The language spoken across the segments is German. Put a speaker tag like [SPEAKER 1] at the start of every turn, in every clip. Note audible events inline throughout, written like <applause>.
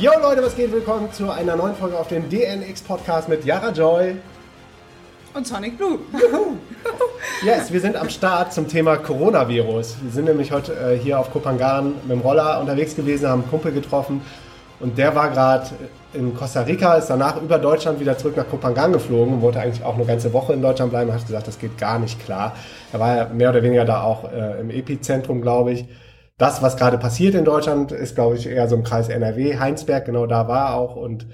[SPEAKER 1] Yo Leute, was geht? Willkommen zu einer neuen Folge auf dem DNX Podcast mit Yara Joy
[SPEAKER 2] und Sonic Blue. <laughs>
[SPEAKER 1] yes, wir sind am Start zum Thema Coronavirus. Wir sind nämlich heute äh, hier auf Kopangan mit dem Roller unterwegs gewesen, haben einen Kumpel getroffen und der war gerade in Costa Rica, ist danach über Deutschland wieder zurück nach Kopangan geflogen und wollte eigentlich auch eine ganze Woche in Deutschland bleiben. Hat gesagt, das geht gar nicht klar. Er war ja mehr oder weniger da auch äh, im Epizentrum, glaube ich das, was gerade passiert in Deutschland, ist, glaube ich, eher so im Kreis NRW. Heinsberg, genau da war auch. Und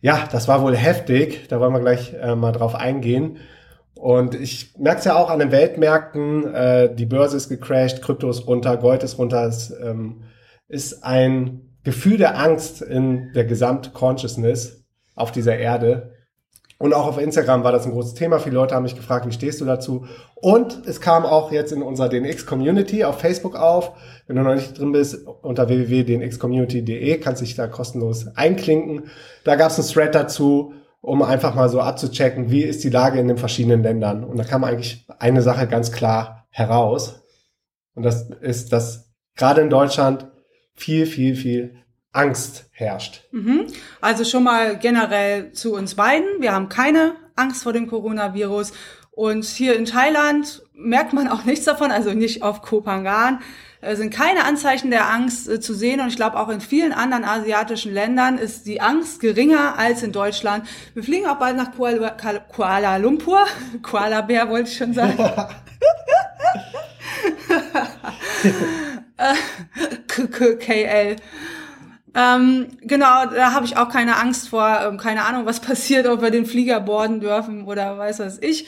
[SPEAKER 1] ja, das war wohl heftig. Da wollen wir gleich äh, mal drauf eingehen. Und ich merke es ja auch an den Weltmärkten, äh, die Börse ist gecrashed, Krypto ist runter, Gold ist runter. Es ähm, ist ein Gefühl der Angst in der Gesamt-Consciousness auf dieser Erde. Und auch auf Instagram war das ein großes Thema. Viele Leute haben mich gefragt, wie stehst du dazu? Und es kam auch jetzt in unserer DNX-Community auf Facebook auf. Wenn du noch nicht drin bist, unter www.dnxcommunity.de kannst dich da kostenlos einklinken. Da gab es einen Thread dazu, um einfach mal so abzuchecken, wie ist die Lage in den verschiedenen Ländern. Und da kam eigentlich eine Sache ganz klar heraus. Und das ist, dass gerade in Deutschland viel, viel, viel Angst herrscht.
[SPEAKER 2] Mhm. Also schon mal generell zu uns beiden. Wir haben keine Angst vor dem Coronavirus. Und hier in Thailand merkt man auch <laughs> nichts davon, also nicht auf Kopangan äh, sind keine Anzeichen der Angst äh, zu sehen und ich glaube auch in vielen anderen asiatischen Ländern ist die Angst geringer als in Deutschland. Wir fliegen auch bald nach Kuala, Kuala Lumpur, <laughs> Kuala Bär wollte ich schon sagen. <laughs> KL. Ähm, genau, da habe ich auch keine Angst vor, ähm, keine Ahnung, was <laughs> passiert, ob wir den Flieger boarden dürfen oder weiß was ich.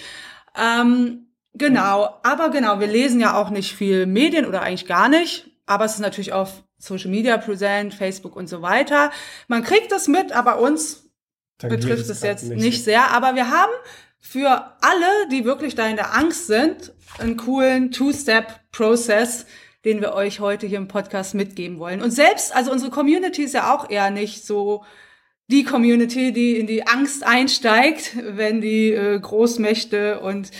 [SPEAKER 2] Ähm, genau, aber genau, wir lesen ja auch nicht viel Medien oder eigentlich gar nicht, aber es ist natürlich auf Social Media präsent, Facebook und so weiter. Man kriegt das mit, aber uns Dann betrifft es jetzt nicht, nicht sehr. Aber wir haben für alle, die wirklich da in der Angst sind, einen coolen Two-Step-Process, den wir euch heute hier im Podcast mitgeben wollen. Und selbst, also unsere Community ist ja auch eher nicht so die Community, die in die Angst einsteigt, wenn die äh, Großmächte und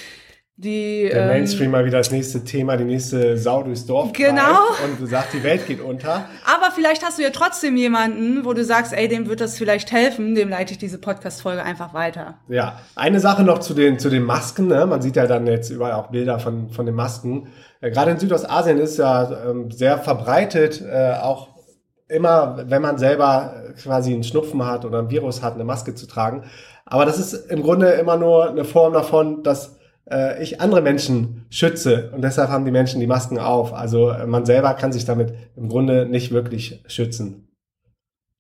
[SPEAKER 2] die,
[SPEAKER 1] der ähm, Mainstream mal wieder das nächste Thema, die nächste Sau durchs Dorf
[SPEAKER 2] genau.
[SPEAKER 1] und du sagst, die Welt geht unter.
[SPEAKER 2] Aber vielleicht hast du ja trotzdem jemanden, wo du sagst, ey, dem wird das vielleicht helfen, dem leite ich diese Podcast-Folge einfach weiter.
[SPEAKER 1] Ja, eine Sache noch zu den, zu den Masken. Ne? Man sieht ja dann jetzt überall auch Bilder von, von den Masken. Äh, Gerade in Südostasien ist ja ähm, sehr verbreitet, äh, auch immer, wenn man selber quasi einen Schnupfen hat oder ein Virus hat, eine Maske zu tragen. Aber das ist im Grunde immer nur eine Form davon, dass äh, ich andere Menschen schütze und deshalb haben die Menschen die Masken auf. Also äh, man selber kann sich damit im Grunde nicht wirklich schützen.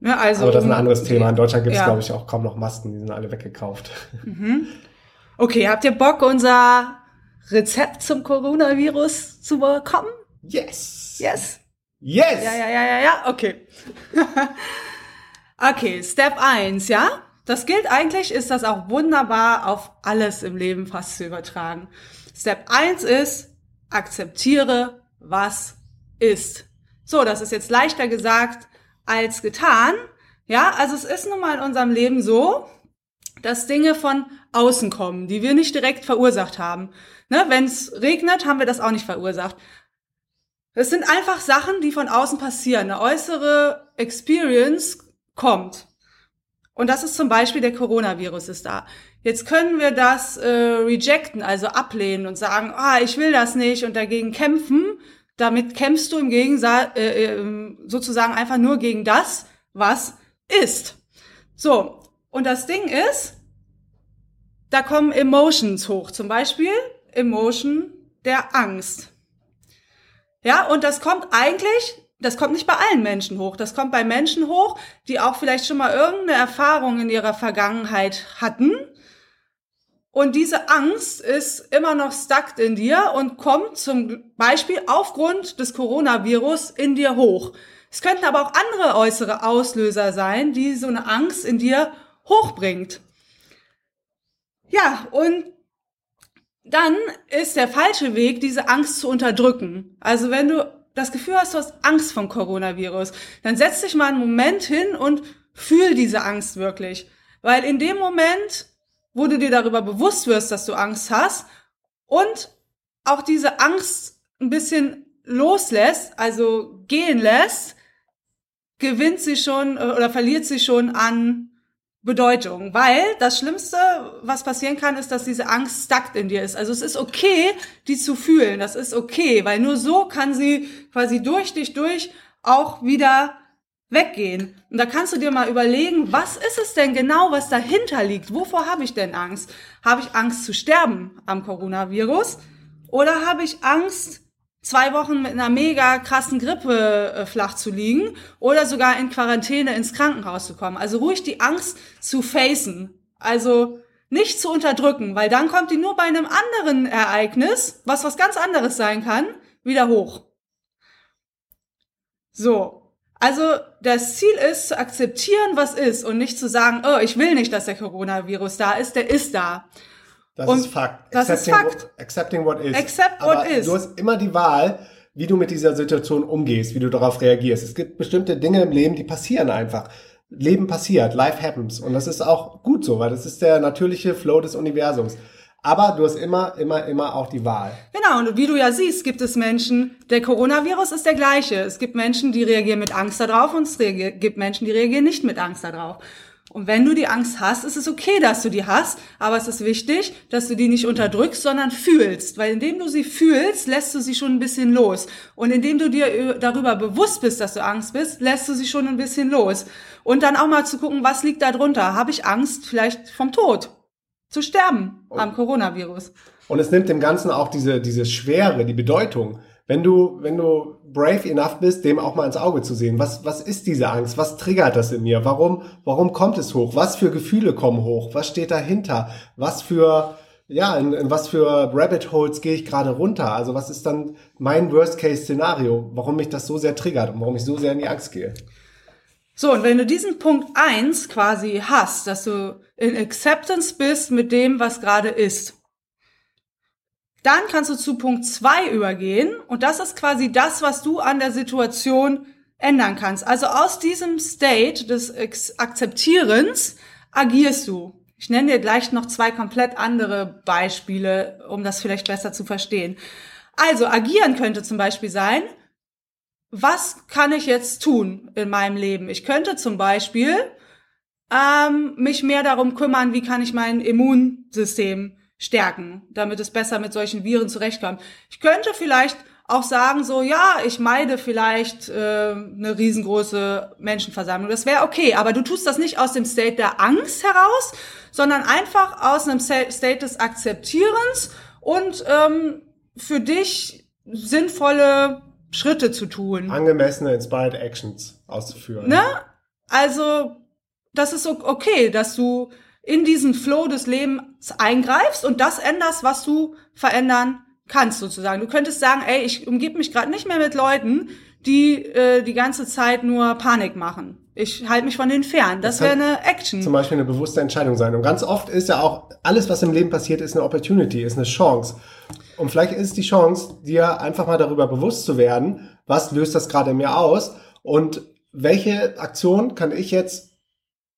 [SPEAKER 1] Ja, also, Aber das ist ein anderes Thema. In Deutschland gibt es, ja. glaube ich, auch kaum noch Masken, die sind alle weggekauft.
[SPEAKER 2] Mhm. Okay, habt ihr Bock, unser Rezept zum Coronavirus zu bekommen?
[SPEAKER 1] Yes!
[SPEAKER 2] Yes!
[SPEAKER 1] Yes!
[SPEAKER 2] Ja, ja, ja, ja, ja, okay. <laughs> okay, Step 1, ja? Das gilt eigentlich, ist das auch wunderbar auf alles im Leben fast zu übertragen. Step eins ist, akzeptiere, was ist. So, das ist jetzt leichter gesagt als getan. Ja, also es ist nun mal in unserem Leben so, dass Dinge von außen kommen, die wir nicht direkt verursacht haben. Ne, Wenn es regnet, haben wir das auch nicht verursacht. Es sind einfach Sachen, die von außen passieren. Eine äußere Experience kommt. Und das ist zum Beispiel der Coronavirus ist da. Jetzt können wir das äh, rejecten, also ablehnen und sagen, ah, ich will das nicht und dagegen kämpfen. Damit kämpfst du im Gegensatz äh, äh, sozusagen einfach nur gegen das, was ist. So, und das Ding ist, da kommen Emotions hoch. Zum Beispiel Emotion der Angst. Ja, und das kommt eigentlich das kommt nicht bei allen Menschen hoch. Das kommt bei Menschen hoch, die auch vielleicht schon mal irgendeine Erfahrung in ihrer Vergangenheit hatten. Und diese Angst ist immer noch stuck in dir und kommt zum Beispiel aufgrund des Coronavirus in dir hoch. Es könnten aber auch andere äußere Auslöser sein, die so eine Angst in dir hochbringt. Ja, und dann ist der falsche Weg, diese Angst zu unterdrücken. Also wenn du das Gefühl hast, du hast Angst vom Coronavirus, dann setz dich mal einen Moment hin und fühl diese Angst wirklich. Weil in dem Moment, wo du dir darüber bewusst wirst, dass du Angst hast und auch diese Angst ein bisschen loslässt, also gehen lässt, gewinnt sie schon äh, oder verliert sie schon an Bedeutung, weil das Schlimmste, was passieren kann, ist, dass diese Angst stuckt in dir ist. Also es ist okay, die zu fühlen, das ist okay, weil nur so kann sie quasi durch dich durch auch wieder weggehen. Und da kannst du dir mal überlegen, was ist es denn genau, was dahinter liegt? Wovor habe ich denn Angst? Habe ich Angst zu sterben am Coronavirus? Oder habe ich Angst, zwei Wochen mit einer mega krassen Grippe äh, flach zu liegen oder sogar in Quarantäne ins Krankenhaus zu kommen. Also ruhig die Angst zu facen. Also nicht zu unterdrücken, weil dann kommt die nur bei einem anderen Ereignis, was was ganz anderes sein kann, wieder hoch. So. Also das Ziel ist zu akzeptieren, was ist und nicht zu sagen, oh, ich will nicht, dass der Coronavirus da ist, der ist da.
[SPEAKER 1] Das
[SPEAKER 2] Und
[SPEAKER 1] ist Fakt.
[SPEAKER 2] das ist
[SPEAKER 1] Accepting
[SPEAKER 2] Fakt.
[SPEAKER 1] What, accepting what is.
[SPEAKER 2] Accept
[SPEAKER 1] Aber
[SPEAKER 2] what is.
[SPEAKER 1] Du hast immer die Wahl, wie du mit dieser Situation umgehst, wie du darauf reagierst. Es gibt bestimmte Dinge im Leben, die passieren einfach. Leben passiert, life happens. Und das ist auch gut so, weil das ist der natürliche Flow des Universums. Aber du hast immer, immer, immer auch die Wahl.
[SPEAKER 2] Genau, und wie du ja siehst, gibt es Menschen, der Coronavirus ist der gleiche. Es gibt Menschen, die reagieren mit Angst darauf und es gibt Menschen, die reagieren nicht mit Angst darauf. Und wenn du die Angst hast, ist es okay, dass du die hast, aber es ist wichtig, dass du die nicht unterdrückst, sondern fühlst. Weil indem du sie fühlst, lässt du sie schon ein bisschen los. Und indem du dir darüber bewusst bist, dass du Angst bist, lässt du sie schon ein bisschen los. Und dann auch mal zu gucken, was liegt da drunter? Habe ich Angst vielleicht vom Tod? Zu sterben am Coronavirus?
[SPEAKER 1] Und es nimmt dem Ganzen auch diese, diese Schwere, die Bedeutung. Wenn du, wenn du brave enough bist, dem auch mal ins Auge zu sehen. Was, was ist diese Angst? Was triggert das in mir? Warum, warum kommt es hoch? Was für Gefühle kommen hoch? Was steht dahinter? Was für, ja, in, in was für Rabbit Holes gehe ich gerade runter? Also was ist dann mein Worst-Case-Szenario? Warum mich das so sehr triggert und warum ich so sehr in die Angst gehe?
[SPEAKER 2] So, und wenn du diesen Punkt eins quasi hast, dass du in Acceptance bist mit dem, was gerade ist, dann kannst du zu Punkt zwei übergehen und das ist quasi das, was du an der Situation ändern kannst. Also aus diesem State des Akzeptierens agierst du. Ich nenne dir gleich noch zwei komplett andere Beispiele, um das vielleicht besser zu verstehen. Also agieren könnte zum Beispiel sein, was kann ich jetzt tun in meinem Leben? Ich könnte zum Beispiel ähm, mich mehr darum kümmern, wie kann ich mein Immunsystem stärken, damit es besser mit solchen Viren zurechtkommt. Ich könnte vielleicht auch sagen, so ja, ich meide vielleicht äh, eine riesengroße Menschenversammlung. Das wäre okay, aber du tust das nicht aus dem State der Angst heraus, sondern einfach aus einem State des Akzeptierens und ähm, für dich sinnvolle Schritte zu tun.
[SPEAKER 1] Angemessene Inspired Actions auszuführen.
[SPEAKER 2] Ne? Also, das ist okay, dass du in diesen Flow des Lebens eingreifst und das änderst, was du verändern kannst, sozusagen. Du könntest sagen, ey, ich umgebe mich gerade nicht mehr mit Leuten, die äh, die ganze Zeit nur Panik machen. Ich halte mich von denen fern. Das
[SPEAKER 1] Das
[SPEAKER 2] wäre eine Action.
[SPEAKER 1] zum Beispiel eine bewusste Entscheidung sein. Und ganz oft ist ja auch, alles, was im Leben passiert, ist eine Opportunity, ist eine Chance. Und vielleicht ist die Chance, dir einfach mal darüber bewusst zu werden, was löst das gerade in mir aus und welche Aktion kann ich jetzt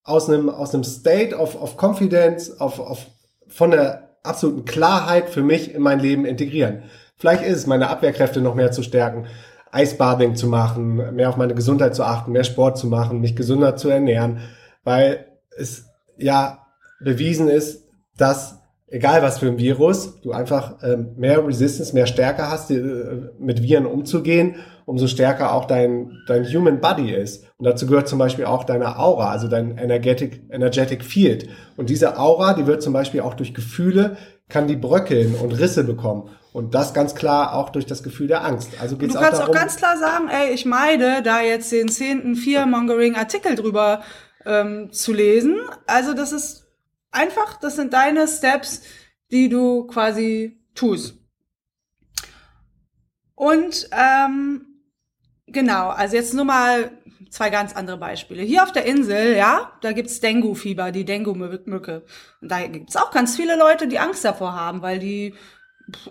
[SPEAKER 1] aus einem, aus einem State of, of Confidence, auf, auf, von der absoluten Klarheit für mich in mein Leben integrieren. Vielleicht ist es, meine Abwehrkräfte noch mehr zu stärken, Eisbathing zu machen, mehr auf meine Gesundheit zu achten, mehr Sport zu machen, mich gesünder zu ernähren, weil es ja bewiesen ist, dass egal was für ein Virus, du einfach ähm, mehr Resistance, mehr Stärke hast, äh, mit Viren umzugehen, umso stärker auch dein, dein Human Body ist. Und dazu gehört zum Beispiel auch deine Aura, also dein Energetic, Energetic Field. Und diese Aura, die wird zum Beispiel auch durch Gefühle, kann die bröckeln und Risse bekommen. Und das ganz klar auch durch das Gefühl der Angst. Also
[SPEAKER 2] Du
[SPEAKER 1] geht's auch
[SPEAKER 2] kannst
[SPEAKER 1] darum,
[SPEAKER 2] auch ganz klar sagen, ey, ich meide, da jetzt den zehnten Fear-Mongering-Artikel drüber ähm, zu lesen. Also das ist einfach, das sind deine Steps, die du quasi tust. Und ähm, genau, also jetzt nur mal zwei ganz andere Beispiele. Hier auf der Insel, ja, da gibt's Dengue-Fieber, die Dengue-Mücke. Und da gibt's auch ganz viele Leute, die Angst davor haben, weil die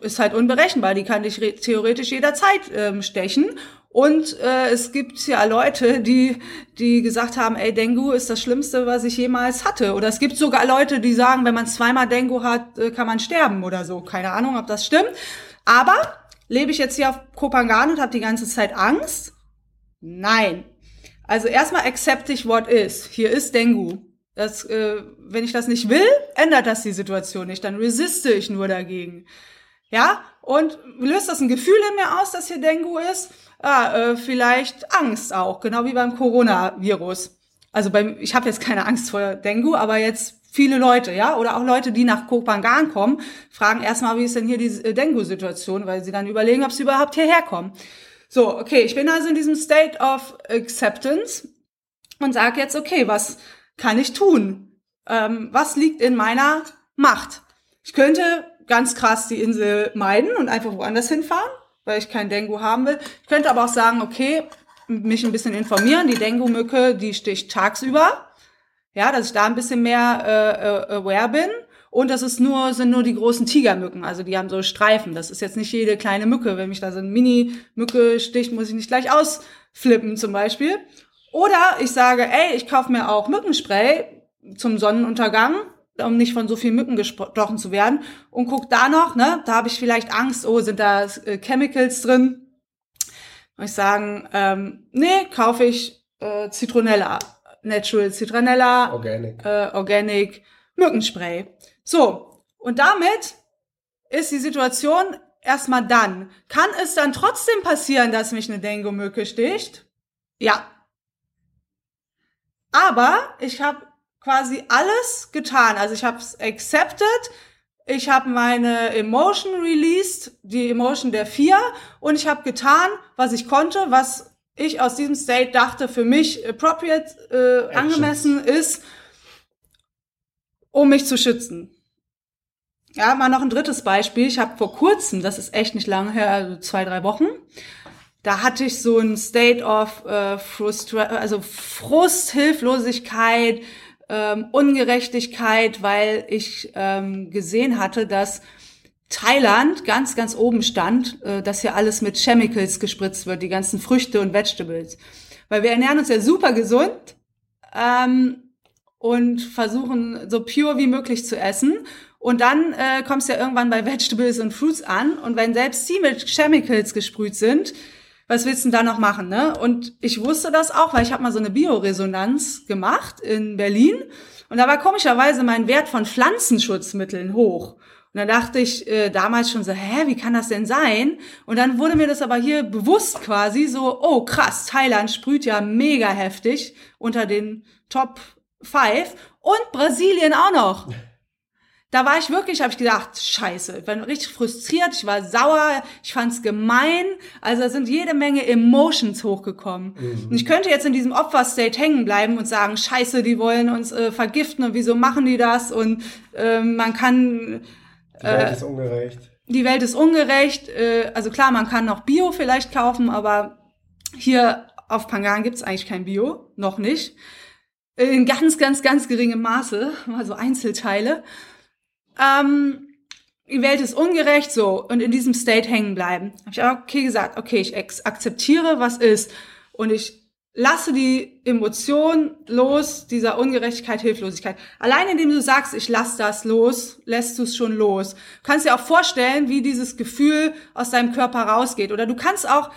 [SPEAKER 2] ist halt unberechenbar. Die kann dich theoretisch jederzeit ähm, stechen. Und äh, es gibt ja Leute, die, die gesagt haben, ey, Dengue ist das Schlimmste, was ich jemals hatte. Oder es gibt sogar Leute, die sagen, wenn man zweimal Dengue hat, äh, kann man sterben oder so. Keine Ahnung, ob das stimmt. Aber lebe ich jetzt hier auf Kopangan und habe die ganze Zeit Angst? Nein. Also erstmal accept ich what is. Hier ist Dengue. Das, äh, wenn ich das nicht will, ändert das die Situation nicht. Dann resiste ich nur dagegen. Ja, und löst das ein Gefühl in mir aus, dass hier Dengue ist? Ah, äh, vielleicht Angst auch, genau wie beim Coronavirus. Also beim, ich habe jetzt keine Angst vor Dengue, aber jetzt viele Leute, ja, oder auch Leute, die nach Kopangan kommen, fragen erstmal, wie ist denn hier die äh, Dengue-Situation, weil sie dann überlegen, ob sie überhaupt hierher kommen. So, okay, ich bin also in diesem State of Acceptance und sage jetzt, okay, was kann ich tun? Ähm, was liegt in meiner Macht? Ich könnte ganz krass die Insel meiden und einfach woanders hinfahren, weil ich kein Dengue haben will. Ich könnte aber auch sagen, okay, mich ein bisschen informieren. Die Dengue-Mücke, die sticht tagsüber. Ja, dass ich da ein bisschen mehr äh, äh, aware bin. Und das ist nur, sind nur die großen Tigermücken. Also die haben so Streifen. Das ist jetzt nicht jede kleine Mücke. Wenn mich da so eine Mini-Mücke sticht, muss ich nicht gleich ausflippen zum Beispiel. Oder ich sage, ey, ich kaufe mir auch Mückenspray zum Sonnenuntergang um nicht von so vielen Mücken gestochen zu werden. Und guck da noch, ne, da habe ich vielleicht Angst, oh, sind da äh, Chemicals drin? Und ich sagen, ähm, nee, kaufe ich äh, Zitronella, Natural Citronella,
[SPEAKER 1] Organic,
[SPEAKER 2] äh, Organic Mückenspray. So, und damit ist die Situation erstmal dann. Kann es dann trotzdem passieren, dass mich eine Dengue-Mücke sticht? Ja. Aber ich habe quasi alles getan. Also ich habe es accepted, ich habe meine Emotion released, die Emotion der vier, und ich habe getan, was ich konnte, was ich aus diesem State dachte für mich appropriate, äh, angemessen ist, um mich zu schützen. Ja, mal noch ein drittes Beispiel. Ich habe vor kurzem, das ist echt nicht lange her, also zwei, drei Wochen, da hatte ich so ein State of äh, Frustra also Frust, Hilflosigkeit, ähm, Ungerechtigkeit, weil ich ähm, gesehen hatte, dass Thailand ganz, ganz oben stand, äh, dass hier alles mit Chemicals gespritzt wird, die ganzen Früchte und Vegetables. Weil wir ernähren uns ja super gesund ähm, und versuchen so pure wie möglich zu essen. Und dann äh, kommst du ja irgendwann bei Vegetables und Fruits an. Und wenn selbst sie mit Chemicals gesprüht sind, was willst du denn da noch machen? Ne? Und ich wusste das auch, weil ich habe mal so eine Bioresonanz gemacht in Berlin. Und da war komischerweise mein Wert von Pflanzenschutzmitteln hoch. Und da dachte ich äh, damals schon so, hä, wie kann das denn sein? Und dann wurde mir das aber hier bewusst quasi so, oh krass, Thailand sprüht ja mega heftig unter den Top 5 und Brasilien auch noch da war ich wirklich, habe ich gedacht, scheiße, ich war richtig frustriert, ich war sauer, ich fand's gemein. Also da sind jede Menge Emotions hochgekommen. Mhm. Und ich könnte jetzt in diesem Opferstate hängen bleiben und sagen, scheiße, die wollen uns äh, vergiften und wieso machen die das? Und äh, man kann...
[SPEAKER 1] Äh, die Welt ist ungerecht.
[SPEAKER 2] Die Welt ist ungerecht. Äh, also klar, man kann noch Bio vielleicht kaufen, aber hier auf Pangan gibt's eigentlich kein Bio, noch nicht. In ganz, ganz, ganz geringem Maße, also Einzelteile ähm, die Welt ist ungerecht, so, und in diesem State hängen bleiben. Habe ich auch okay gesagt, okay, ich akzeptiere, was ist. Und ich lasse die Emotion los, dieser Ungerechtigkeit, Hilflosigkeit. Allein indem du sagst, ich lass das los, lässt du es schon los. Du kannst dir auch vorstellen, wie dieses Gefühl aus deinem Körper rausgeht. Oder du kannst auch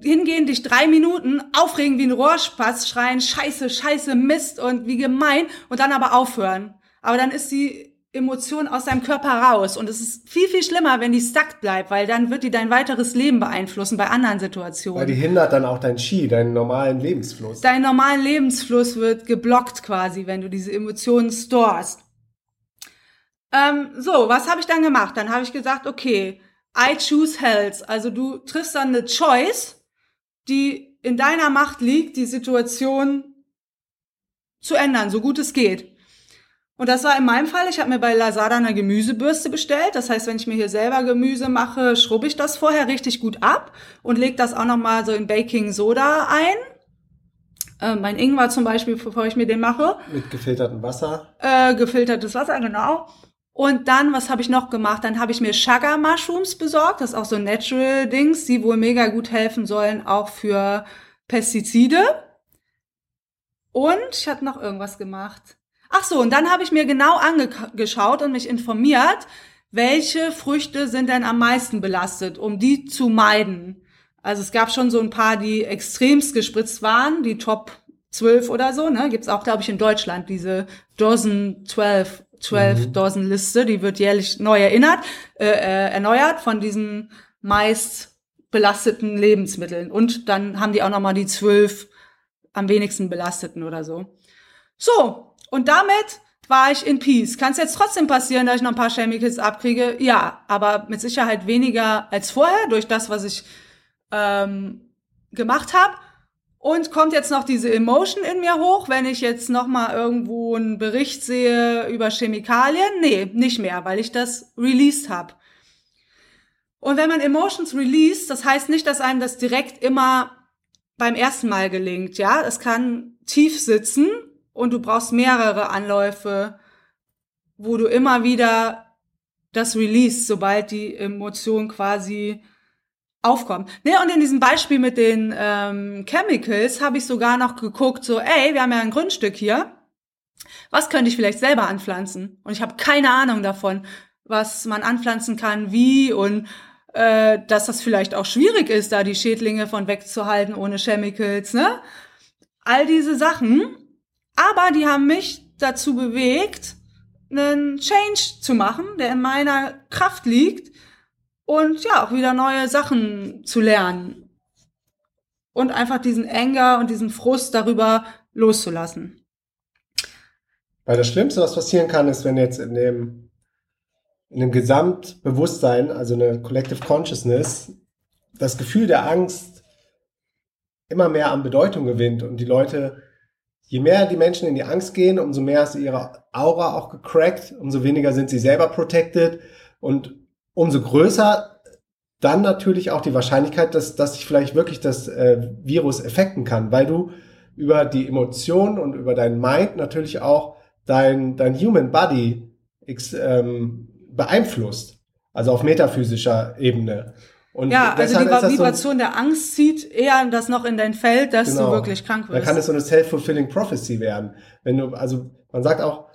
[SPEAKER 2] hingehen, dich drei Minuten aufregen wie ein Rohrspatz, schreien, scheiße, scheiße, Mist und wie gemein und dann aber aufhören. Aber dann ist die Emotion aus deinem Körper raus. Und es ist viel, viel schlimmer, wenn die stuck bleibt, weil dann wird die dein weiteres Leben beeinflussen bei anderen Situationen.
[SPEAKER 1] Weil die hindert dann auch dein Ski, deinen normalen Lebensfluss.
[SPEAKER 2] Dein normalen Lebensfluss wird geblockt quasi, wenn du diese Emotionen storest. Ähm, so, was habe ich dann gemacht? Dann habe ich gesagt, okay, I choose health. Also du triffst dann eine Choice, die in deiner Macht liegt, die Situation zu ändern, so gut es geht. Und das war in meinem Fall, ich habe mir bei Lazada eine Gemüsebürste bestellt. Das heißt, wenn ich mir hier selber Gemüse mache, schrubbe ich das vorher richtig gut ab und lege das auch nochmal so in Baking Soda ein. Äh, mein Ingwer zum Beispiel, bevor ich mir den mache.
[SPEAKER 1] Mit gefiltertem Wasser.
[SPEAKER 2] Äh, gefiltertes Wasser, genau. Und dann, was habe ich noch gemacht? Dann habe ich mir Sugar Mushrooms besorgt. Das ist auch so Natural Dings, die wohl mega gut helfen sollen, auch für Pestizide. Und ich hatte noch irgendwas gemacht. Ach so, und dann habe ich mir genau angeschaut und mich informiert, welche Früchte sind denn am meisten belastet, um die zu meiden. Also es gab schon so ein paar, die extremst gespritzt waren, die Top 12 oder so, ne? Gibt's auch, glaube ich, in Deutschland, diese Dozen 12 12 mhm. Dozen Liste, die wird jährlich neu erinnert, äh, äh, erneuert von diesen meist belasteten Lebensmitteln. Und dann haben die auch nochmal die zwölf am wenigsten belasteten oder so. So, und damit war ich in Peace. Kann es jetzt trotzdem passieren, dass ich noch ein paar Chemicals abkriege? Ja, aber mit Sicherheit weniger als vorher durch das, was ich ähm, gemacht habe. Und kommt jetzt noch diese Emotion in mir hoch, wenn ich jetzt noch mal irgendwo einen Bericht sehe über Chemikalien? Nee, nicht mehr, weil ich das released habe. Und wenn man Emotions released, das heißt nicht, dass einem das direkt immer beim ersten Mal gelingt, ja? Es kann tief sitzen und du brauchst mehrere Anläufe, wo du immer wieder das release, sobald die Emotion quasi aufkommen. Ne, und in diesem Beispiel mit den ähm, Chemicals habe ich sogar noch geguckt, so, ey, wir haben ja ein Grundstück hier. Was könnte ich vielleicht selber anpflanzen? Und ich habe keine Ahnung davon, was man anpflanzen kann, wie und äh, dass das vielleicht auch schwierig ist, da die Schädlinge von wegzuhalten ohne Chemicals, ne? All diese Sachen. Aber die haben mich dazu bewegt, einen Change zu machen, der in meiner Kraft liegt und ja, auch wieder neue Sachen zu lernen. Und einfach diesen Anger und diesen Frust darüber loszulassen.
[SPEAKER 1] Weil das Schlimmste, was passieren kann, ist, wenn jetzt in dem, in dem Gesamtbewusstsein, also eine Collective Consciousness, das Gefühl der Angst immer mehr an Bedeutung gewinnt und die Leute, je mehr die Menschen in die Angst gehen, umso mehr ist ihre Aura auch gecrackt, umso weniger sind sie selber protected und umso größer dann natürlich auch die Wahrscheinlichkeit, dass, dass sich vielleicht wirklich das äh, Virus effekten kann, weil du über die Emotionen und über dein Mind natürlich auch dein, dein Human Body ähm, beeinflusst. Also auf metaphysischer Ebene.
[SPEAKER 2] Und ja, also die Vibration so der Angst zieht eher das noch in dein Feld, dass genau, du wirklich krank wirst.
[SPEAKER 1] Da kann es so eine self-fulfilling prophecy werden. Wenn du, also man sagt auch,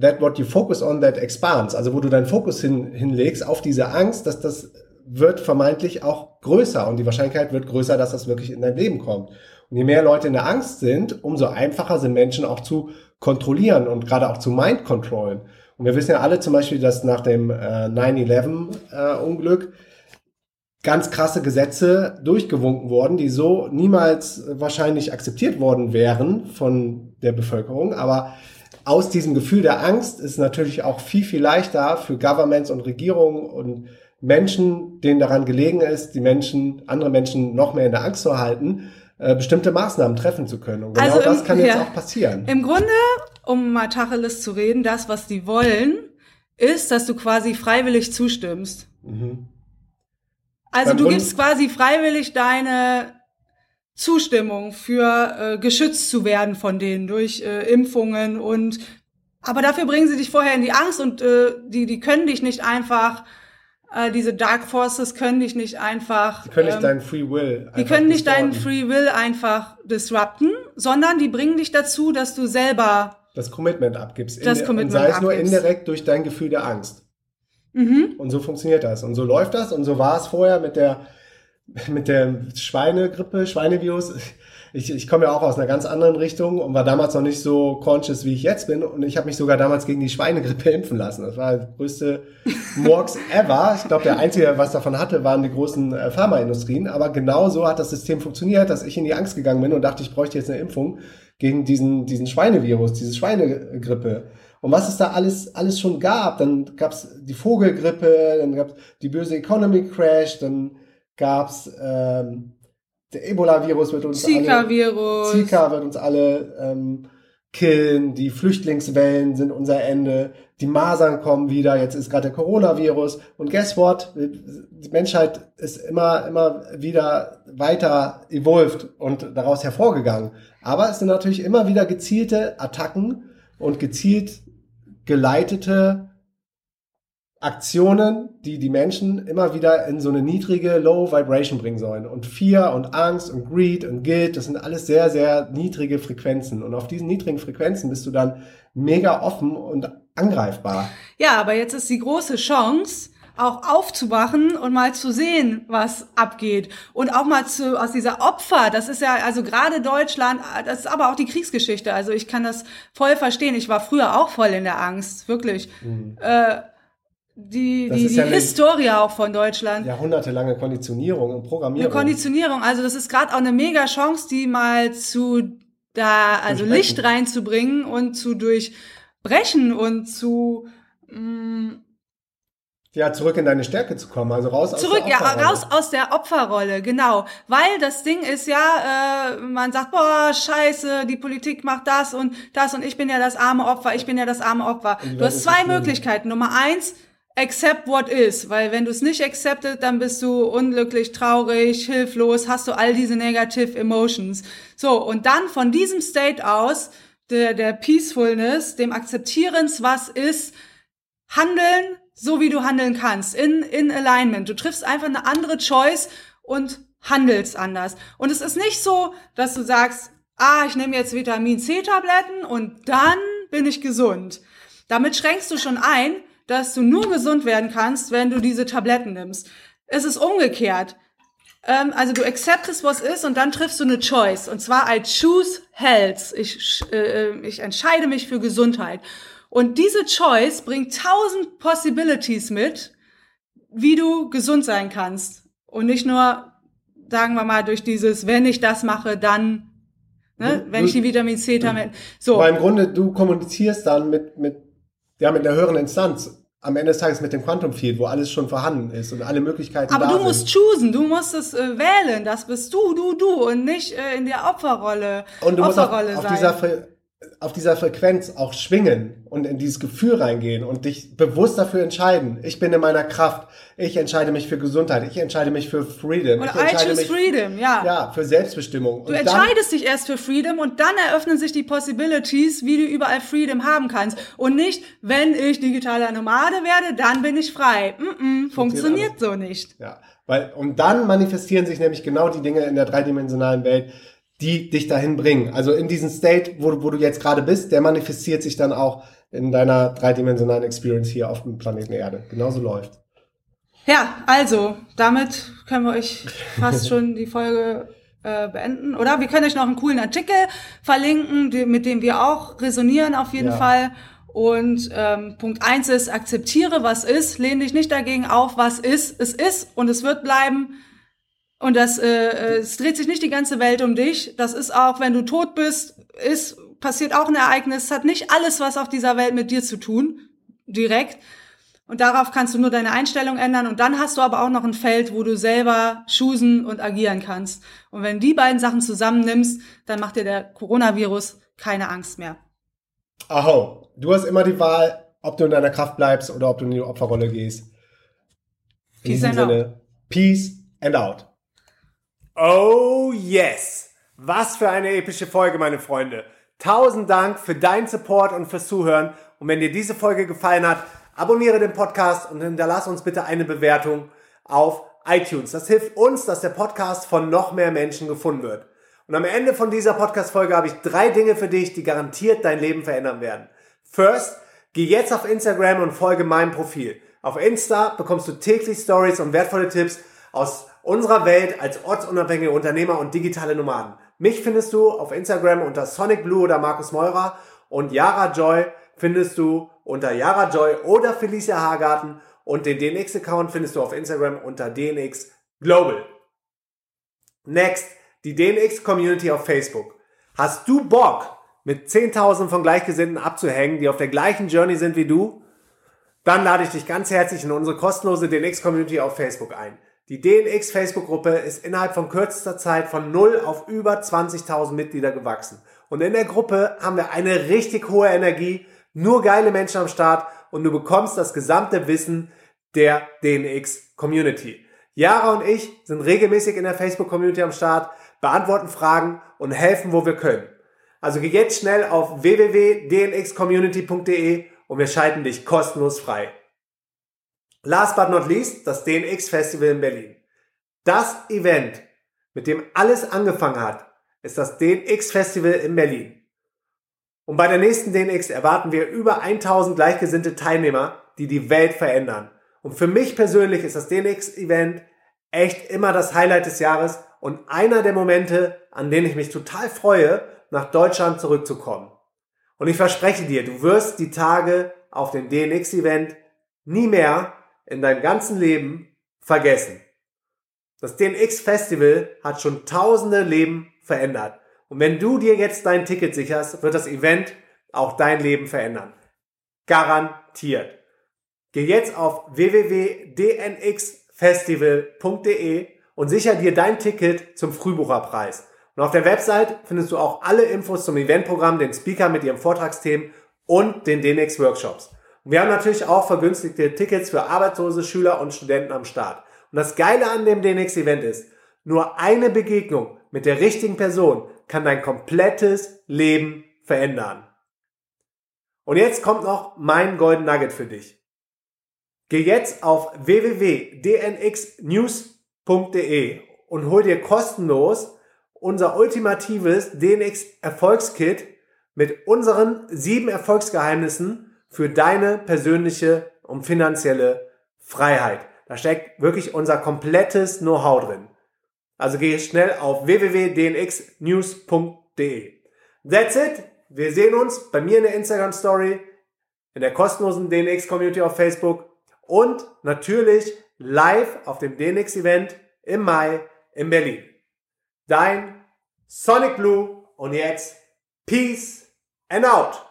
[SPEAKER 1] that what you focus on, that expands. Also wo du deinen Fokus hin, hinlegst auf diese Angst, dass das wird vermeintlich auch größer und die Wahrscheinlichkeit wird größer, dass das wirklich in dein Leben kommt. Und je mehr Leute in der Angst sind, umso einfacher sind Menschen auch zu kontrollieren und gerade auch zu mind controllen. Und wir wissen ja alle zum Beispiel, dass nach dem äh, 9-11-Unglück äh, ganz krasse Gesetze durchgewunken wurden, die so niemals wahrscheinlich akzeptiert worden wären von der Bevölkerung. Aber aus diesem Gefühl der Angst ist natürlich auch viel, viel leichter für Governments und Regierungen und Menschen, denen daran gelegen ist, die Menschen, andere Menschen noch mehr in der Angst zu halten, äh, bestimmte Maßnahmen treffen zu können. Und genau also im, das kann jetzt ja, auch passieren.
[SPEAKER 2] Im Grunde, um mal Tacheles zu reden, das, was die wollen, ist, dass du quasi freiwillig zustimmst. Mhm. Also du gibst quasi freiwillig deine Zustimmung für äh, geschützt zu werden von denen durch äh, Impfungen und aber dafür bringen sie dich vorher in die Angst und äh, die die können dich nicht einfach äh, diese Dark Forces können dich nicht einfach
[SPEAKER 1] die können nicht ähm, deinen Free Will
[SPEAKER 2] die können nicht deinen Free Will einfach disrupten, sondern die bringen dich dazu, dass du selber
[SPEAKER 1] das Commitment abgibst.
[SPEAKER 2] Das Commitment
[SPEAKER 1] und sei es nur indirekt durch dein Gefühl der Angst. Mhm. Und so funktioniert das und so läuft das und so war es vorher mit der mit der Schweinegrippe, Schweinevirus. Ich, ich komme ja auch aus einer ganz anderen Richtung und war damals noch nicht so conscious, wie ich jetzt bin. Und ich habe mich sogar damals gegen die Schweinegrippe <laughs> impfen lassen. Das war der größte Murks ever. Ich glaube, der Einzige, was davon hatte, waren die großen äh, Pharmaindustrien. Aber genau so hat das System funktioniert, dass ich in die Angst gegangen bin und dachte, ich bräuchte jetzt eine Impfung gegen diesen, diesen Schweinevirus, diese Schweinegrippe. Und was es da alles, alles schon gab. Dann gab es die Vogelgrippe, dann gab es die böse Economy Crash, dann gab's ähm, der Ebola-Virus wird uns
[SPEAKER 2] Zika alle,
[SPEAKER 1] Zika wird uns alle ähm, killen, die Flüchtlingswellen sind unser Ende, die Masern kommen wieder, jetzt ist gerade der Coronavirus. Und guess what? Die Menschheit ist immer, immer wieder weiter evolved und daraus hervorgegangen. Aber es sind natürlich immer wieder gezielte Attacken und gezielt geleitete Aktionen, die die Menschen immer wieder in so eine niedrige Low Vibration bringen sollen. Und Fear und Angst und Greed und Guilt, das sind alles sehr, sehr niedrige Frequenzen. Und auf diesen niedrigen Frequenzen bist du dann mega offen und angreifbar.
[SPEAKER 2] Ja, aber jetzt ist die große Chance, auch aufzuwachen und mal zu sehen, was abgeht. Und auch mal zu, aus dieser Opfer, das ist ja, also gerade Deutschland, das ist aber auch die Kriegsgeschichte. Also ich kann das voll verstehen. Ich war früher auch voll in der Angst, wirklich. Mhm. Äh, die, die, die ja Historie auch von Deutschland.
[SPEAKER 1] Jahrhundertelange Konditionierung und Programmierung.
[SPEAKER 2] Eine Konditionierung, also das ist gerade auch eine mega Chance, die mal zu da, also Licht reinzubringen und zu durchbrechen und zu mh, mm,
[SPEAKER 1] ja, zurück in deine Stärke zu kommen, also raus
[SPEAKER 2] zurück, aus der Opferrolle. ja, raus aus der Opferrolle, genau. Weil das Ding ist ja, äh, man sagt, boah, scheiße, die Politik macht das und das und ich bin ja das arme Opfer, ich bin ja das arme Opfer. Du hast zwei Möglichkeiten. Nummer eins, accept what is, weil wenn du es nicht accepted, dann bist du unglücklich, traurig, hilflos, hast du all diese negative emotions. So, und dann von diesem State aus, der, der Peacefulness, dem Akzeptierens, was ist, handeln, so wie du handeln kannst, in, in Alignment. Du triffst einfach eine andere Choice und handelst anders. Und es ist nicht so, dass du sagst, ah, ich nehme jetzt Vitamin C-Tabletten und dann bin ich gesund. Damit schränkst du schon ein, dass du nur gesund werden kannst, wenn du diese Tabletten nimmst. Es ist umgekehrt. Ähm, also du acceptest, was ist und dann triffst du eine Choice. Und zwar I choose health. Ich, äh, ich entscheide mich für Gesundheit. Und diese Choice bringt tausend Possibilities mit, wie du gesund sein kannst. Und nicht nur, sagen wir mal, durch dieses, wenn ich das mache, dann, ne, du, wenn ich die Vitamin C-Tabletten,
[SPEAKER 1] so. Aber im Grunde, du kommunizierst dann mit, mit ja, mit einer höheren Instanz. Am Ende des Tages mit dem Quantum Field, wo alles schon vorhanden ist und alle Möglichkeiten
[SPEAKER 2] Aber
[SPEAKER 1] da
[SPEAKER 2] du musst choosen, du musst es äh, wählen, das bist du, du, du und nicht äh, in der Opferrolle.
[SPEAKER 1] Und du Opferrolle musst auf, auf dieser auf dieser Frequenz auch schwingen und in dieses Gefühl reingehen und dich bewusst dafür entscheiden. Ich bin in meiner Kraft. Ich entscheide mich für Gesundheit. Ich entscheide mich für Freedom.
[SPEAKER 2] Oder
[SPEAKER 1] ich entscheide
[SPEAKER 2] I choose
[SPEAKER 1] mich,
[SPEAKER 2] Freedom, ja.
[SPEAKER 1] Ja, für Selbstbestimmung.
[SPEAKER 2] Du und entscheidest dich erst für Freedom und dann eröffnen sich die Possibilities, wie du überall Freedom haben kannst. Und nicht, wenn ich digitaler Nomade werde, dann bin ich frei. Mm -mm, funktioniert so nicht.
[SPEAKER 1] Ja, weil, und dann manifestieren sich nämlich genau die Dinge in der dreidimensionalen Welt, die dich dahin bringen. Also in diesen State, wo, wo du jetzt gerade bist, der manifestiert sich dann auch in deiner dreidimensionalen Experience hier auf dem Planeten Erde. Genauso läuft.
[SPEAKER 2] Ja, also, damit können wir euch fast <laughs> schon die Folge äh, beenden. Oder wir können euch noch einen coolen Artikel verlinken, die, mit dem wir auch resonieren auf jeden ja. Fall. Und ähm, Punkt eins ist, akzeptiere, was ist, lehne dich nicht dagegen auf, was ist, es ist und es wird bleiben. Und das, äh, äh, es dreht sich nicht die ganze Welt um dich. Das ist auch, wenn du tot bist, ist, passiert auch ein Ereignis. Es hat nicht alles, was auf dieser Welt mit dir zu tun, direkt. Und darauf kannst du nur deine Einstellung ändern. Und dann hast du aber auch noch ein Feld, wo du selber choosen und agieren kannst. Und wenn die beiden Sachen zusammennimmst, dann macht dir der Coronavirus keine Angst mehr.
[SPEAKER 1] Aho, du hast immer die Wahl, ob du in deiner Kraft bleibst oder ob du in die Opferrolle gehst. In Peace and Sinne, out. Peace and out. Oh yes! Was für eine epische Folge, meine Freunde. Tausend Dank für deinen Support und fürs Zuhören. Und wenn dir diese Folge gefallen hat, abonniere den Podcast und hinterlass uns bitte eine Bewertung auf iTunes. Das hilft uns, dass der Podcast von noch mehr Menschen gefunden wird. Und am Ende von dieser Podcast-Folge habe ich drei Dinge für dich, die garantiert dein Leben verändern werden. First, geh jetzt auf Instagram und folge meinem Profil. Auf Insta bekommst du täglich Stories und wertvolle Tipps aus unserer Welt als ortsunabhängige Unternehmer und digitale Nomaden. Mich findest du auf Instagram unter Sonic Blue oder Markus Meurer und Yara Joy findest du unter Yara Joy oder Felicia Hagarten und den DNX-Account findest du auf Instagram unter DNX Global. Next, die DNX Community auf Facebook. Hast du Bock, mit 10.000 von Gleichgesinnten abzuhängen, die auf der gleichen Journey sind wie du? Dann lade ich dich ganz herzlich in unsere kostenlose DNX Community auf Facebook ein. Die DNX Facebook-Gruppe ist innerhalb von kürzester Zeit von 0 auf über 20.000 Mitglieder gewachsen. und in der Gruppe haben wir eine richtig hohe Energie, nur geile Menschen am Start und du bekommst das gesamte Wissen der DNX Community. Yara und ich sind regelmäßig in der Facebook Community am Start, beantworten Fragen und helfen, wo wir können. Also geh jetzt schnell auf www.dnxcommunity.de und wir schalten dich kostenlos frei. Last but not least, das DNX Festival in Berlin. Das Event, mit dem alles angefangen hat, ist das DNX Festival in Berlin. Und bei der nächsten DNX erwarten wir über 1000 gleichgesinnte Teilnehmer, die die Welt verändern. Und für mich persönlich ist das DNX Event echt immer das Highlight des Jahres und einer der Momente, an denen ich mich total freue, nach Deutschland zurückzukommen. Und ich verspreche dir, du wirst die Tage auf dem DNX Event nie mehr in deinem ganzen Leben vergessen. Das DNX Festival hat schon tausende Leben verändert. Und wenn du dir jetzt dein Ticket sicherst, wird das Event auch dein Leben verändern. Garantiert. Geh jetzt auf www.dnxfestival.de und sicher dir dein Ticket zum Frühbucherpreis. Und auf der Website findest du auch alle Infos zum Eventprogramm, den Speaker mit ihren Vortragsthemen und den DNX Workshops. Wir haben natürlich auch vergünstigte Tickets für arbeitslose Schüler und Studenten am Start. Und das Geile an dem DNX Event ist, nur eine Begegnung mit der richtigen Person kann dein komplettes Leben verändern. Und jetzt kommt noch mein Golden Nugget für dich. Geh jetzt auf www.dnxnews.de und hol dir kostenlos unser ultimatives DNX Erfolgskit mit unseren sieben Erfolgsgeheimnissen für deine persönliche und finanzielle Freiheit. Da steckt wirklich unser komplettes Know-how drin. Also geh schnell auf www.dnxnews.de. That's it. Wir sehen uns bei mir in der Instagram Story, in der kostenlosen DNX Community auf Facebook und natürlich live auf dem DNX Event im Mai in Berlin. Dein Sonic Blue und jetzt Peace and out.